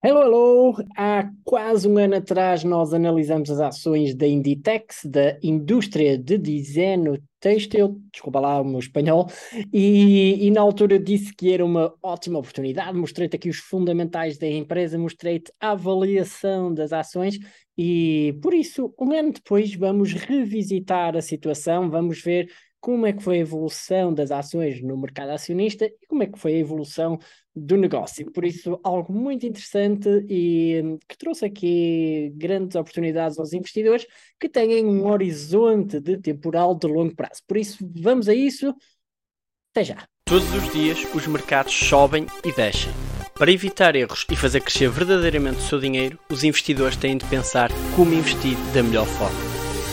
Hello, hello! Há quase um ano atrás nós analisamos as ações da Inditex, da indústria de design têxtil, desculpa lá o meu espanhol, e, e na altura disse que era uma ótima oportunidade, mostrei-te aqui os fundamentais da empresa, mostrei-te a avaliação das ações e por isso, um ano depois, vamos revisitar a situação, vamos ver como é que foi a evolução das ações no mercado acionista e como é que foi a evolução do negócio. Por isso, algo muito interessante e hum, que trouxe aqui grandes oportunidades aos investidores que têm um horizonte de temporal de longo prazo. Por isso, vamos a isso. Até já. Todos os dias os mercados sobem e descem. Para evitar erros e fazer crescer verdadeiramente o seu dinheiro, os investidores têm de pensar como investir da melhor forma.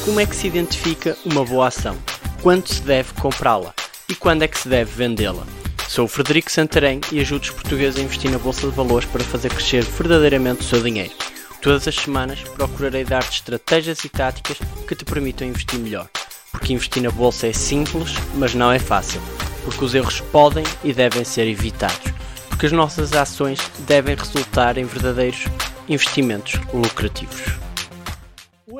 Como é que se identifica uma boa ação? Quando se deve comprá-la? E quando é que se deve vendê-la? Sou o Frederico Santarém e ajudo os portugueses a investir na Bolsa de Valores para fazer crescer verdadeiramente o seu dinheiro. Todas as semanas procurarei dar-te estratégias e táticas que te permitam investir melhor. Porque investir na Bolsa é simples, mas não é fácil. Porque os erros podem e devem ser evitados. Porque as nossas ações devem resultar em verdadeiros investimentos lucrativos.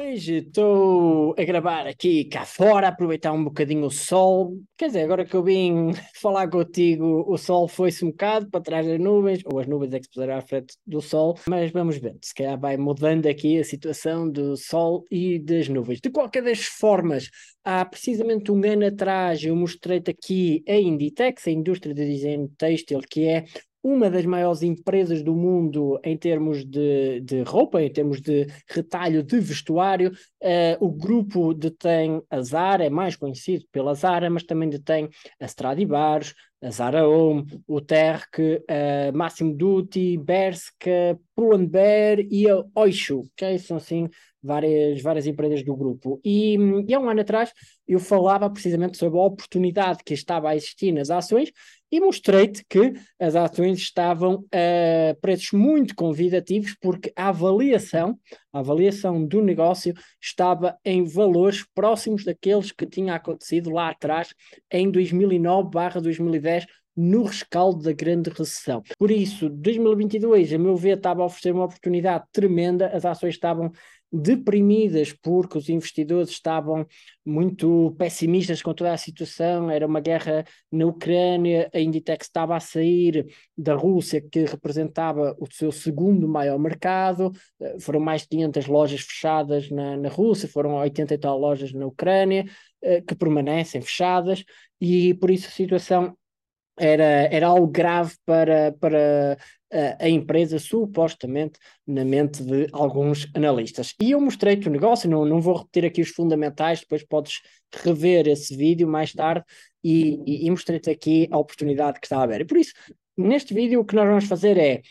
Hoje estou a gravar aqui cá fora, aproveitar um bocadinho o sol. Quer dizer, agora que eu vim falar contigo, o sol foi-se um bocado para trás das nuvens, ou as nuvens é que se puseram à frente do sol, mas vamos ver, se calhar vai mudando aqui a situação do sol e das nuvens. De qualquer das formas, há precisamente um ano atrás eu mostrei-te aqui a Inditex, a indústria de design têxtil, que é uma das maiores empresas do mundo em termos de, de roupa, em termos de retalho de vestuário. Uh, o grupo detém a Zara, é mais conhecido pela Zara, mas também detém a Stradivarius, a Zara Home, o Terk, a Massimo Dutti, Berska, Pull&Bear e a Oishu, que são assim várias, várias empresas do grupo. E, e há um ano atrás eu falava precisamente sobre a oportunidade que estava a existir nas ações e mostrei-te que as ações estavam a preços muito convidativos porque a avaliação, a avaliação do negócio estava em valores próximos daqueles que tinha acontecido lá atrás em 2009/2010 no rescaldo da grande recessão. Por isso, 2022, a meu ver, estava a oferecer uma oportunidade tremenda, as ações estavam deprimidas porque os investidores estavam muito pessimistas com toda a situação, era uma guerra na Ucrânia, a Inditex estava a sair da Rússia, que representava o seu segundo maior mercado, eh, foram mais de 500 lojas fechadas na, na Rússia, foram 80 e tal lojas na Ucrânia, eh, que permanecem fechadas, e por isso a situação era, era algo grave para, para a, a empresa, supostamente, na mente de alguns analistas. E eu mostrei-te o negócio, não, não vou repetir aqui os fundamentais, depois podes rever esse vídeo mais tarde e, e, e mostrei-te aqui a oportunidade que está a. E por isso, neste vídeo, o que nós vamos fazer é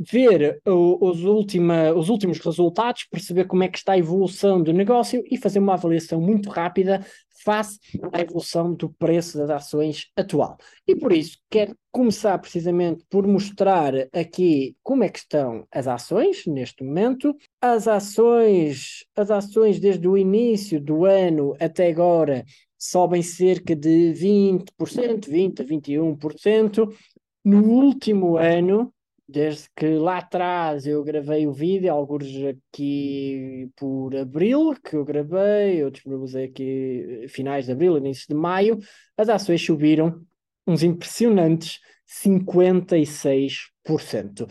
ver os, última, os últimos resultados, perceber como é que está a evolução do negócio e fazer uma avaliação muito rápida face à evolução do preço das ações atual. E por isso quero começar precisamente por mostrar aqui como é que estão as ações neste momento. As ações, as ações desde o início do ano até agora sobem cerca de 20%, 20 a 21%. No último ano, desde que lá atrás eu gravei o vídeo, alguns aqui por abril, que eu gravei, outros disponibilizei aqui finais de abril, início de maio, as ações subiram uns impressionantes 56%.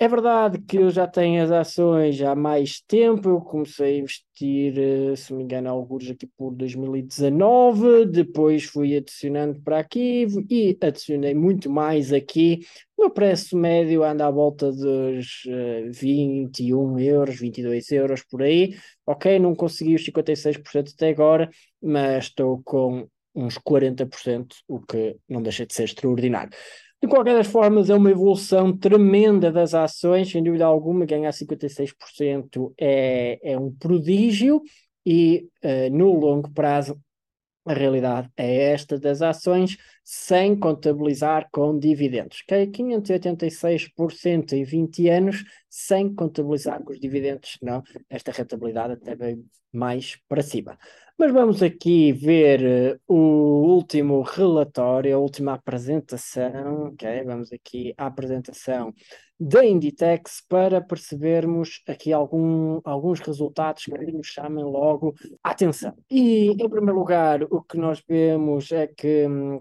É verdade que eu já tenho as ações há mais tempo, eu comecei a investir, eh, se não me engano, alguns aqui por 2019, depois fui adicionando para aqui e adicionei muito mais aqui. O meu preço médio anda à volta dos uh, 21 euros, 22 euros por aí. Ok, não consegui os 56% até agora, mas estou com uns 40%, o que não deixa de ser extraordinário. De qualquer das formas, é uma evolução tremenda das ações, sem dúvida alguma, ganhar 56% é, é um prodígio e uh, no longo prazo a realidade é esta das ações, sem contabilizar com dividendos. Okay? 586% em 20 anos, sem contabilizar com os dividendos, não, esta rentabilidade até vem mais para cima. Mas vamos aqui ver uh, o último relatório, a última apresentação, ok? Vamos aqui à apresentação da Inditex para percebermos aqui algum, alguns resultados que nos chamem logo a atenção. E, em primeiro lugar, o que nós vemos é que hum,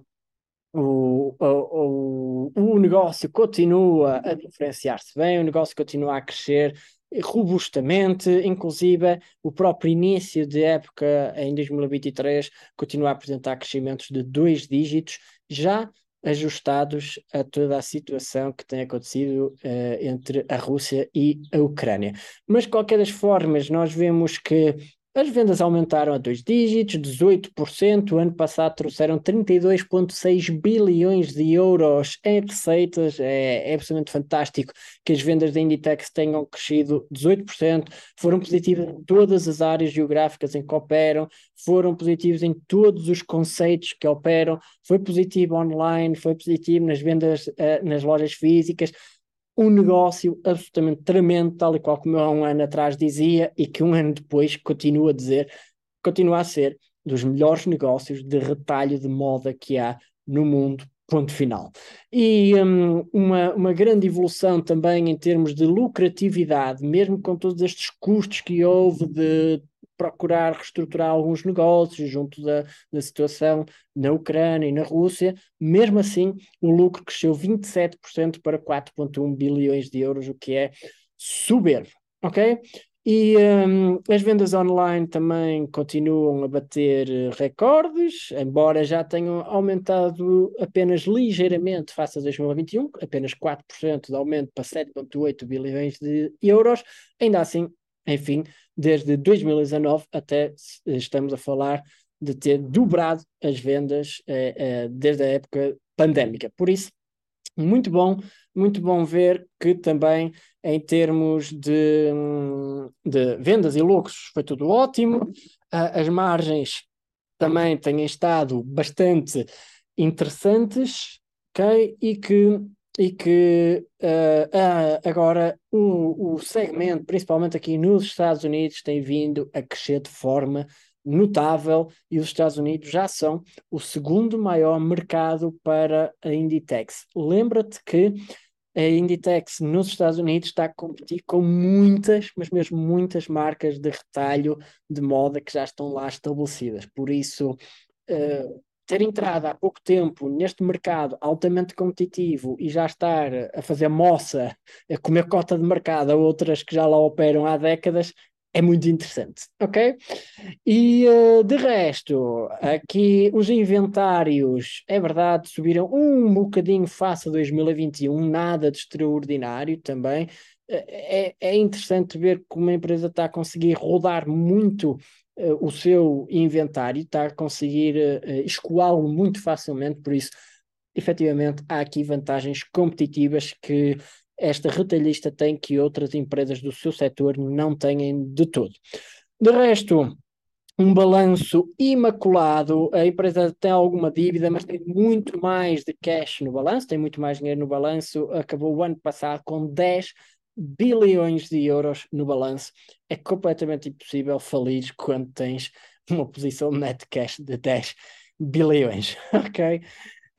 o, o, o negócio continua a diferenciar-se bem, o negócio continua a crescer robustamente, inclusive o próprio início de época em 2023 continua a apresentar crescimentos de dois dígitos, já ajustados a toda a situação que tem acontecido uh, entre a Rússia e a Ucrânia. Mas, de qualquer das formas, nós vemos que as vendas aumentaram a dois dígitos, 18%. O ano passado trouxeram 32,6 bilhões de euros em receitas. É, é absolutamente fantástico que as vendas da Inditex tenham crescido 18%. Foram positivas em todas as áreas geográficas em que operam, foram positivos em todos os conceitos que operam. Foi positivo online, foi positivo nas vendas uh, nas lojas físicas um negócio absolutamente tremendo, tal e qual como eu há um ano atrás dizia, e que um ano depois continua a dizer, continua a ser dos melhores negócios de retalho de moda que há no mundo, ponto final. E um, uma, uma grande evolução também em termos de lucratividade, mesmo com todos estes custos que houve de procurar reestruturar alguns negócios junto da, da situação na Ucrânia e na Rússia, mesmo assim o lucro cresceu 27% para 4,1 bilhões de euros, o que é soberbo, ok? E um, as vendas online também continuam a bater recordes, embora já tenham aumentado apenas ligeiramente face a 2021, apenas 4% de aumento para 7,8 bilhões de euros. Ainda assim, enfim, desde 2019 até estamos a falar de ter dobrado as vendas eh, eh, desde a época pandémica. Por isso, muito bom, muito bom ver que também em termos de, de vendas e lucros foi tudo ótimo, as margens também têm estado bastante interessantes, ok? E que e que uh, agora o, o segmento, principalmente aqui nos Estados Unidos, tem vindo a crescer de forma notável e os Estados Unidos já são o segundo maior mercado para a Inditex. Lembra-te que a Inditex nos Estados Unidos está a competir com muitas, mas mesmo muitas marcas de retalho de moda que já estão lá estabelecidas. Por isso, uh, ter entrado há pouco tempo neste mercado altamente competitivo e já estar a fazer moça, a comer cota de mercado a outras que já lá operam há décadas, é muito interessante, ok? E uh, de resto, aqui os inventários, é verdade, subiram um bocadinho face a 2021, nada de extraordinário também. É, é interessante ver como a empresa está a conseguir rodar muito o seu inventário, está a conseguir uh, escoá-lo muito facilmente, por isso, efetivamente, há aqui vantagens competitivas que esta retalhista tem que outras empresas do seu setor não têm de todo. De resto, um balanço imaculado. A empresa tem alguma dívida, mas tem muito mais de cash no balanço, tem muito mais dinheiro no balanço. Acabou o ano passado com 10 bilhões de euros no balanço. É completamente impossível falir quando tens uma posição net cash de 10 bilhões, ok?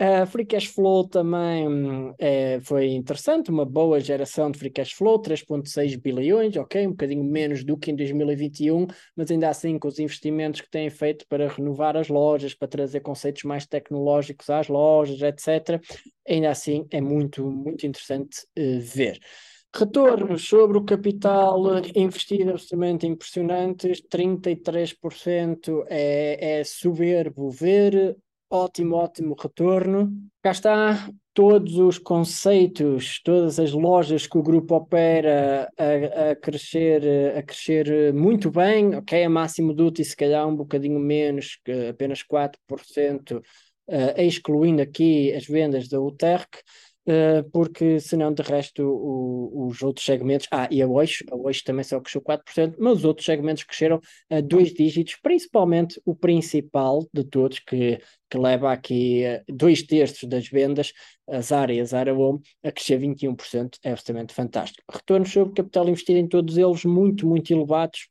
Uh, free cash flow também é, foi interessante, uma boa geração de free cash flow, 3,6 bilhões, ok, um bocadinho menos do que em 2021, mas ainda assim com os investimentos que têm feito para renovar as lojas, para trazer conceitos mais tecnológicos às lojas, etc., ainda assim é muito, muito interessante uh, ver. Retornos sobre o capital investido absolutamente impressionantes, 33% é, é soberbo ver, ótimo, ótimo retorno. Cá está todos os conceitos, todas as lojas que o grupo opera a, a crescer, a crescer muito bem, ok, a máximo duty se calhar um bocadinho menos, apenas 4%, uh, excluindo aqui as vendas da UTERC, porque senão de resto o, os outros segmentos, ah, e a Oix, a Oix também só cresceu 4%, mas os outros segmentos cresceram a dois dígitos, principalmente o principal de todos, que, que leva aqui uh, dois terços das vendas, as áreas Home, a crescer 21%, é absolutamente fantástico. Retornos sobre capital investido em todos eles muito, muito elevados,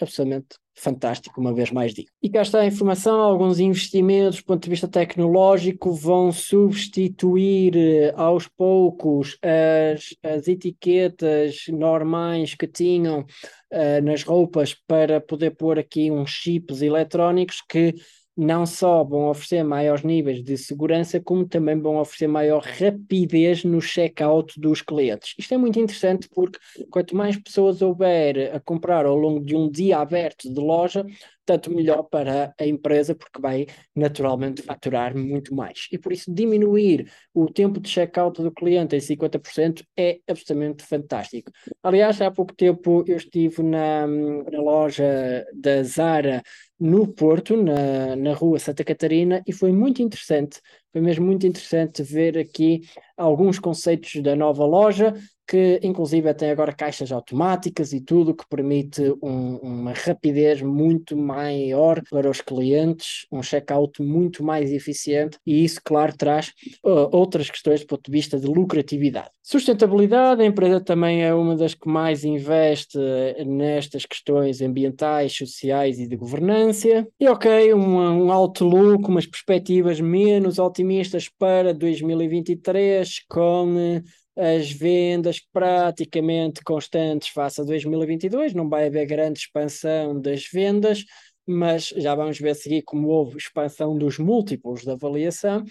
absolutamente fantástico, uma vez mais digo. E cá está a informação: alguns investimentos, do ponto de vista tecnológico, vão substituir eh, aos poucos as, as etiquetas normais que tinham uh, nas roupas para poder pôr aqui uns chips eletrónicos que não só vão oferecer maiores níveis de segurança, como também vão oferecer maior rapidez no checkout dos clientes. Isto é muito interessante porque quanto mais pessoas houver a comprar ao longo de um dia aberto de loja, tanto melhor para a empresa, porque vai naturalmente faturar muito mais. E por isso, diminuir o tempo de checkout do cliente em 50% é absolutamente fantástico. Aliás, há pouco tempo eu estive na, na loja da Zara no Porto, na, na rua Santa Catarina, e foi muito interessante, foi mesmo muito interessante ver aqui alguns conceitos da nova loja, que inclusive tem agora caixas automáticas e tudo, que permite um, uma rapidez muito maior para os clientes, um checkout muito mais eficiente, e isso, claro, traz uh, outras questões do ponto de vista de lucratividade. Sustentabilidade, a empresa também é uma das que mais investe nestas questões ambientais, sociais e de governança. E ok, um, um outlook, umas perspectivas menos otimistas para 2023, com as vendas praticamente constantes face a 2022, não vai haver grande expansão das vendas, mas já vamos ver a seguir como houve expansão dos múltiplos da avaliação.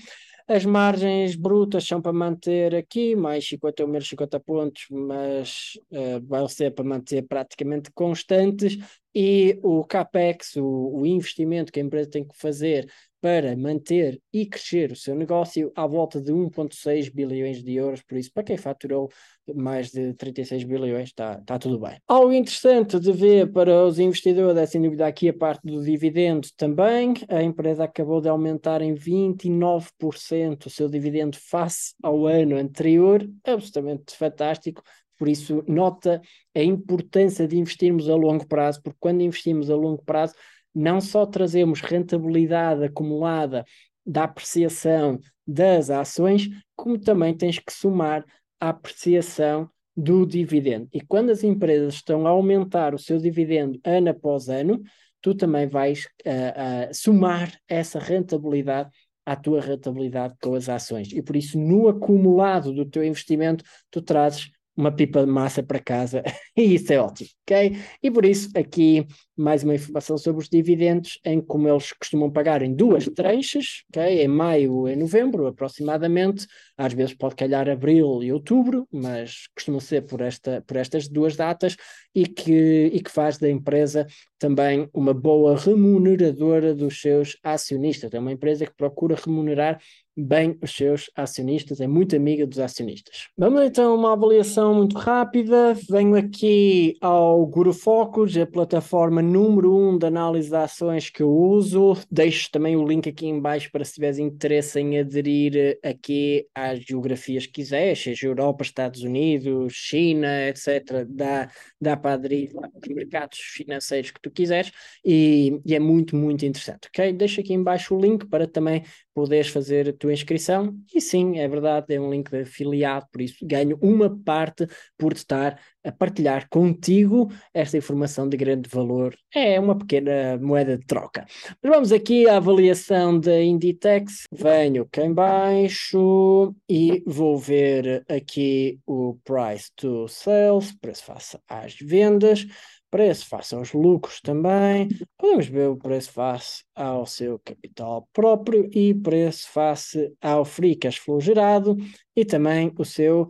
As margens brutas são para manter aqui, mais 50 ou menos 50 pontos, mas uh, vão ser para manter praticamente constantes. E o CAPEX, o, o investimento que a empresa tem que fazer para manter e crescer o seu negócio à volta de 1,6 bilhões de euros. Por isso, para quem faturou mais de 36 bilhões, está tá tudo bem. Algo interessante de ver para os investidores é sem dúvida aqui a parte do dividendo também. A empresa acabou de aumentar em 29% o seu dividendo face ao ano anterior, absolutamente fantástico. Por isso, nota a importância de investirmos a longo prazo, porque quando investimos a longo prazo, não só trazemos rentabilidade acumulada da apreciação das ações, como também tens que somar a apreciação do dividendo. E quando as empresas estão a aumentar o seu dividendo ano após ano, tu também vais uh, uh, somar essa rentabilidade à tua rentabilidade com as ações. E por isso, no acumulado do teu investimento, tu trazes uma pipa de massa para casa e isso é ótimo, ok? E por isso aqui mais uma informação sobre os dividendos, em como eles costumam pagar em duas tranches, ok? Em maio e novembro aproximadamente, às vezes pode calhar abril e outubro, mas costumam ser por, esta, por estas duas datas e que, e que faz da empresa também uma boa remuneradora dos seus acionistas. É uma empresa que procura remunerar bem os seus acionistas, é muito amiga dos acionistas. Vamos então uma avaliação muito rápida. Venho aqui ao Guru Focus, a plataforma número um de análise de ações que eu uso. Deixo também o link aqui em baixo para se tiveres interesse em aderir aqui às geografias que quiseres, seja Europa, Estados Unidos, China, etc. Dá, dá para aderir aos mercados financeiros que tu quiseres e, e é muito, muito interessante, ok? Deixo aqui em baixo o link para também poderes fazer a tua inscrição. E sim, é verdade, é um link de afiliado, por isso ganho uma parte por estar a partilhar contigo esta informação de grande valor. É uma pequena moeda de troca. Mas vamos aqui à avaliação da Inditex. Venho cá em baixo e vou ver aqui o price to sales, preço face às vendas preço face aos lucros também, podemos ver o preço face ao seu capital próprio e preço face ao free cash flow gerado e também o seu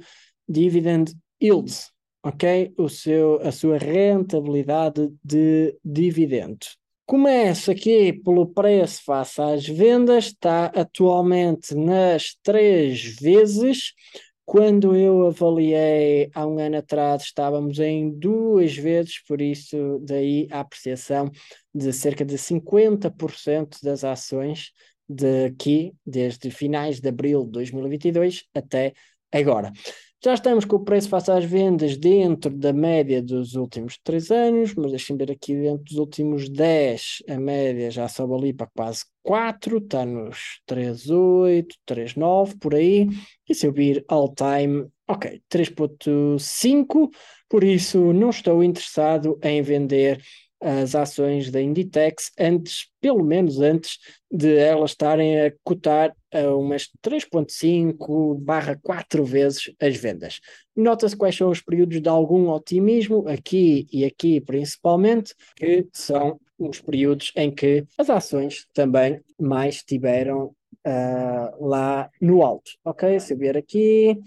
dividend yield, ok? O seu, a sua rentabilidade de dividendos. Começo aqui pelo preço face às vendas, está atualmente nas três vezes, quando eu avaliei há um ano atrás, estávamos em duas vezes, por isso, daí a apreciação de cerca de 50% das ações daqui, desde finais de abril de 2022 até agora. Já estamos com o preço face às vendas dentro da média dos últimos 3 anos, mas deixem ver aqui dentro dos últimos 10, a média já sobe ali para quase 4, está nos 3,8, 3,9 por aí. E se eu vir all time, ok, 3,5, por isso não estou interessado em vender as ações da Inditex antes, pelo menos antes de elas estarem a cotar a umas 3.5 barra 4 vezes as vendas. Nota-se quais são os períodos de algum otimismo, aqui e aqui principalmente, que são os períodos em que as ações também mais tiveram uh, lá no alto. Ok? Se eu vier aqui,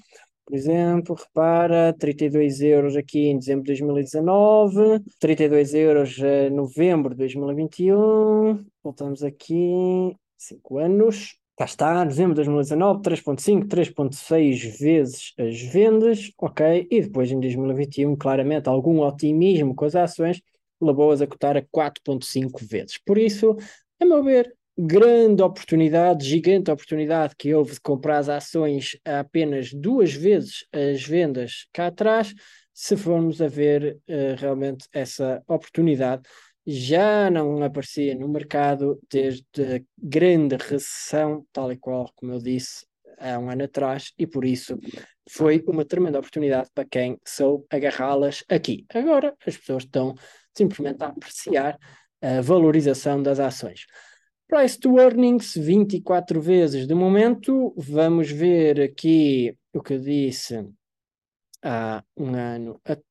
por exemplo, repara, 32 euros aqui em dezembro de 2019, 32 euros em novembro de 2021, voltamos aqui, 5 anos, cá está, dezembro de 2019, 3.5, 3.6 vezes as vendas, ok, e depois em 2021, claramente, algum otimismo com as ações, levou-as a cotar a 4.5 vezes. Por isso, a meu ver, grande oportunidade, gigante oportunidade que houve de comprar as ações a apenas duas vezes as vendas cá atrás, se formos a ver uh, realmente essa oportunidade, já não aparecia no mercado desde a grande recessão, tal e qual como eu disse há um ano atrás, e por isso foi uma tremenda oportunidade para quem soube agarrá-las aqui. Agora as pessoas estão simplesmente a apreciar a valorização das ações. Price to earnings 24 vezes de momento. Vamos ver aqui o que eu disse há um ano atrás.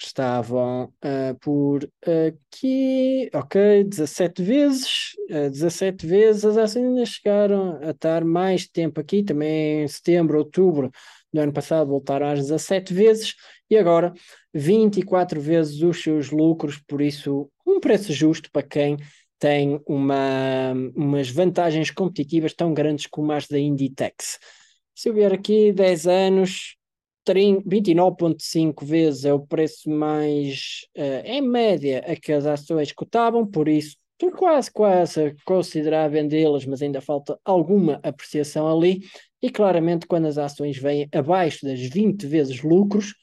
Estavam uh, por aqui, ok, 17 vezes. Uh, 17 vezes as ainda chegaram a estar mais tempo aqui, também em setembro, outubro do ano passado voltaram às 17 vezes e agora 24 vezes os seus lucros, por isso um preço justo para quem tem uma, umas vantagens competitivas tão grandes como as da Inditex. Se eu vier aqui 10 anos, 29,5 vezes é o preço mais, uh, em média, a que as ações cotavam, por isso estou quase, quase a considerar vendê-las, mas ainda falta alguma apreciação ali. E claramente, quando as ações vêm abaixo das 20 vezes lucros,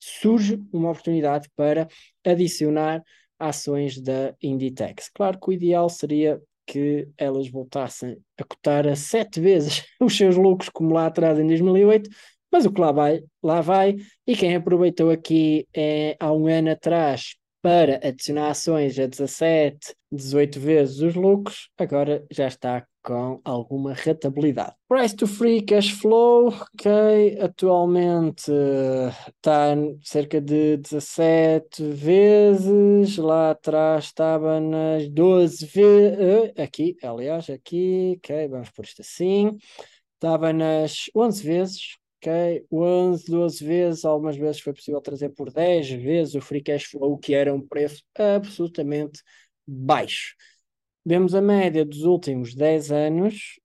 surge uma oportunidade para adicionar ações da Inditex. Claro que o ideal seria que elas voltassem a cotar a sete vezes os seus lucros, como lá atrás em 2008, mas o que lá vai, lá vai, e quem aproveitou aqui é, há um ano atrás para adicionar ações a 17, 18 vezes os lucros, agora já está com alguma rentabilidade. Price to free cash flow, ok, atualmente está cerca de 17 vezes, lá atrás estava nas 12 vezes, eh, aqui, aliás, aqui, ok, vamos por isto assim, estava nas 11 vezes, ok, 11, 12 vezes, algumas vezes foi possível trazer por 10 vezes o free cash flow, que era um preço absolutamente baixo. Vemos a média dos últimos 10 anos,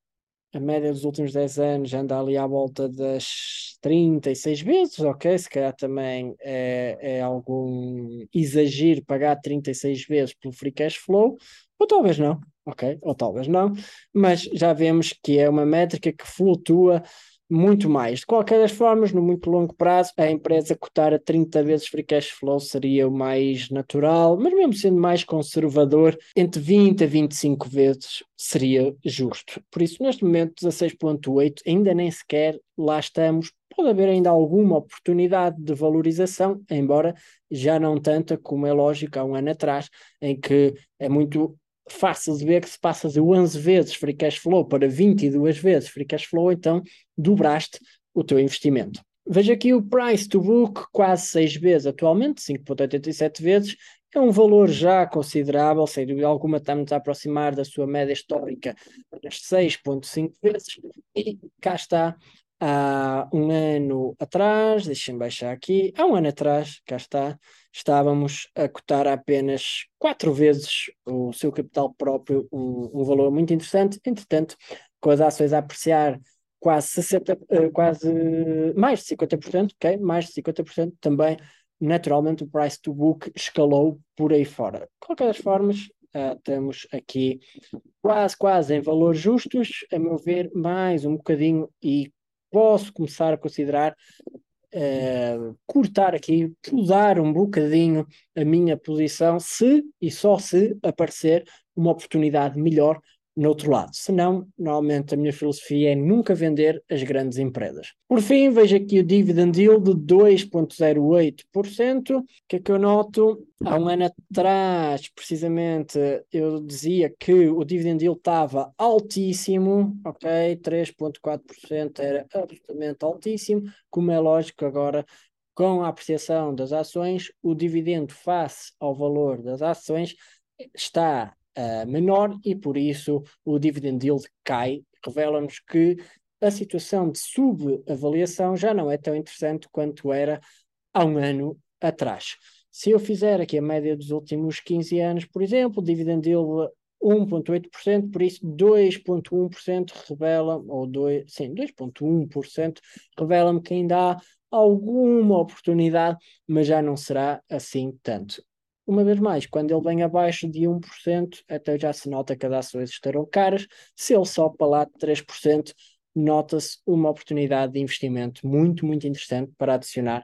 a média dos últimos 10 anos anda ali à volta das 36 vezes, ok? Se calhar também é, é algum exagero pagar 36 vezes pelo free cash flow, ou talvez não, ok? Ou talvez não, mas já vemos que é uma métrica que flutua muito mais. De qualquer das formas, no muito longo prazo, a empresa cotar a 30 vezes free cash flow seria o mais natural, mas mesmo sendo mais conservador, entre 20 a 25 vezes seria justo. Por isso, neste momento, 16.8 ainda nem sequer lá estamos. Pode haver ainda alguma oportunidade de valorização, embora já não tanta como é lógico há um ano atrás, em que é muito fácil de ver que se passa de 11 vezes free cash flow para 22 vezes free cash flow, então dobraste o teu investimento. Veja aqui o price to book, quase 6 vezes atualmente, 5,87 vezes, é um valor já considerável, sem dúvida alguma, estamos a aproximar da sua média histórica das 6,5 vezes, e cá está, há um ano atrás, deixem-me baixar aqui, há um ano atrás, cá está, estávamos a cotar apenas quatro vezes o seu capital próprio, um, um valor muito interessante. Entretanto, com as ações a apreciar quase 60, eh, quase mais de 50%, ok? Mais de 50% também, naturalmente, o price to book escalou por aí fora. De qualquer das formas, uh, temos aqui quase, quase em valores justos, a meu ver, mais um bocadinho e posso começar a considerar uh, cortar aqui, mudar um bocadinho a minha posição, se e só se aparecer uma oportunidade melhor no outro lado. Senão, normalmente a minha filosofia é nunca vender as grandes empresas. Por fim, vejo aqui o dividend yield de 2,08%. O que é que eu noto? Há um ano atrás, precisamente, eu dizia que o dividend yield estava altíssimo, ok? 3,4% era absolutamente altíssimo. Como é lógico, agora com a apreciação das ações, o dividendo face ao valor das ações está uh, menor e por isso o dividend yield cai, revela-nos que a situação de subavaliação já não é tão interessante quanto era há um ano atrás. Se eu fizer aqui a média dos últimos 15 anos, por exemplo, dividend yield 1,8%, por isso 2,1% revela, ou 2, sim, 2,1% revela-me que ainda há alguma oportunidade, mas já não será assim tanto. Uma vez mais, quando ele vem abaixo de 1%, até já se nota que as ações estarão caras. Se ele sobe para lá de 3%, nota-se uma oportunidade de investimento muito, muito interessante para adicionar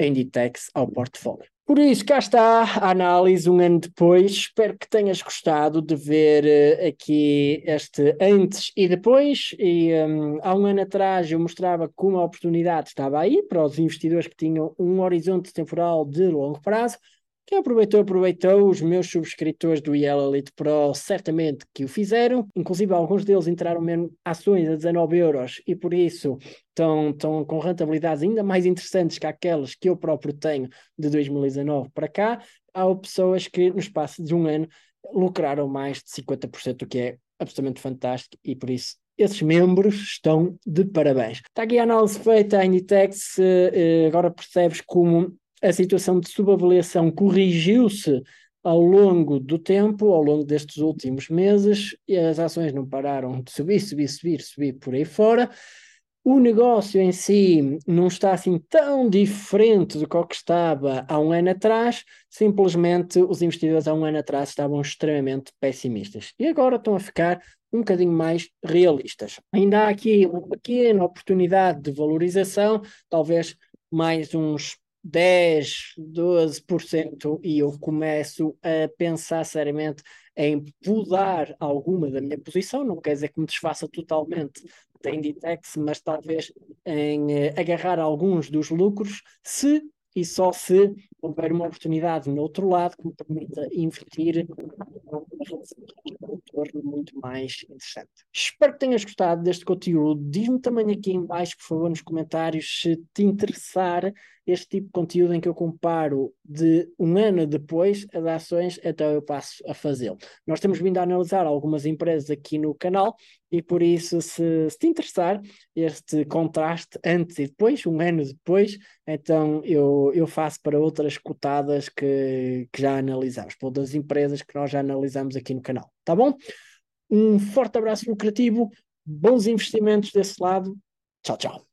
a Inditex ao portfólio. Por isso, cá está a análise um ano depois. Espero que tenhas gostado de ver uh, aqui este antes e depois. E um, há um ano atrás eu mostrava como a oportunidade estava aí para os investidores que tinham um horizonte temporal de longo prazo. Quem aproveitou, aproveitou. Os meus subscritores do IEL Elite Pro certamente que o fizeram. Inclusive, alguns deles entraram mesmo ações a 19 euros e por isso estão, estão com rentabilidades ainda mais interessantes que aquelas que eu próprio tenho de 2019 para cá. Há pessoas que, no espaço de um ano, lucraram mais de 50%, o que é absolutamente fantástico e por isso esses membros estão de parabéns. Está aqui a análise feita, a Inditex, eh, eh, agora percebes como a situação de subavaliação corrigiu-se ao longo do tempo, ao longo destes últimos meses, e as ações não pararam de subir, subir, subir, subir por aí fora. O negócio em si não está assim tão diferente do que estava há um ano atrás, simplesmente os investidores há um ano atrás estavam extremamente pessimistas e agora estão a ficar um bocadinho mais realistas. Ainda há aqui uma pequena oportunidade de valorização, talvez mais uns 10, 12% e eu começo a pensar seriamente em mudar alguma da minha posição, não quer dizer que me desfaça totalmente da Inditex, mas talvez em eh, agarrar alguns dos lucros, se e só se houver uma oportunidade no outro lado que me permita investir um retorno muito mais interessante. Espero que tenhas gostado deste conteúdo. Diz-me também aqui em baixo, por favor, nos comentários, se te interessar este tipo de conteúdo em que eu comparo de um ano depois as ações, então eu passo a fazê-lo. Nós temos vindo a analisar algumas empresas aqui no canal e por isso, se, se te interessar este contraste antes e depois, um ano depois, então eu, eu faço para outras cotadas que, que já analisamos, para outras empresas que nós já analisamos aqui no canal. Tá bom? Um forte abraço lucrativo, bons investimentos desse lado. Tchau, tchau.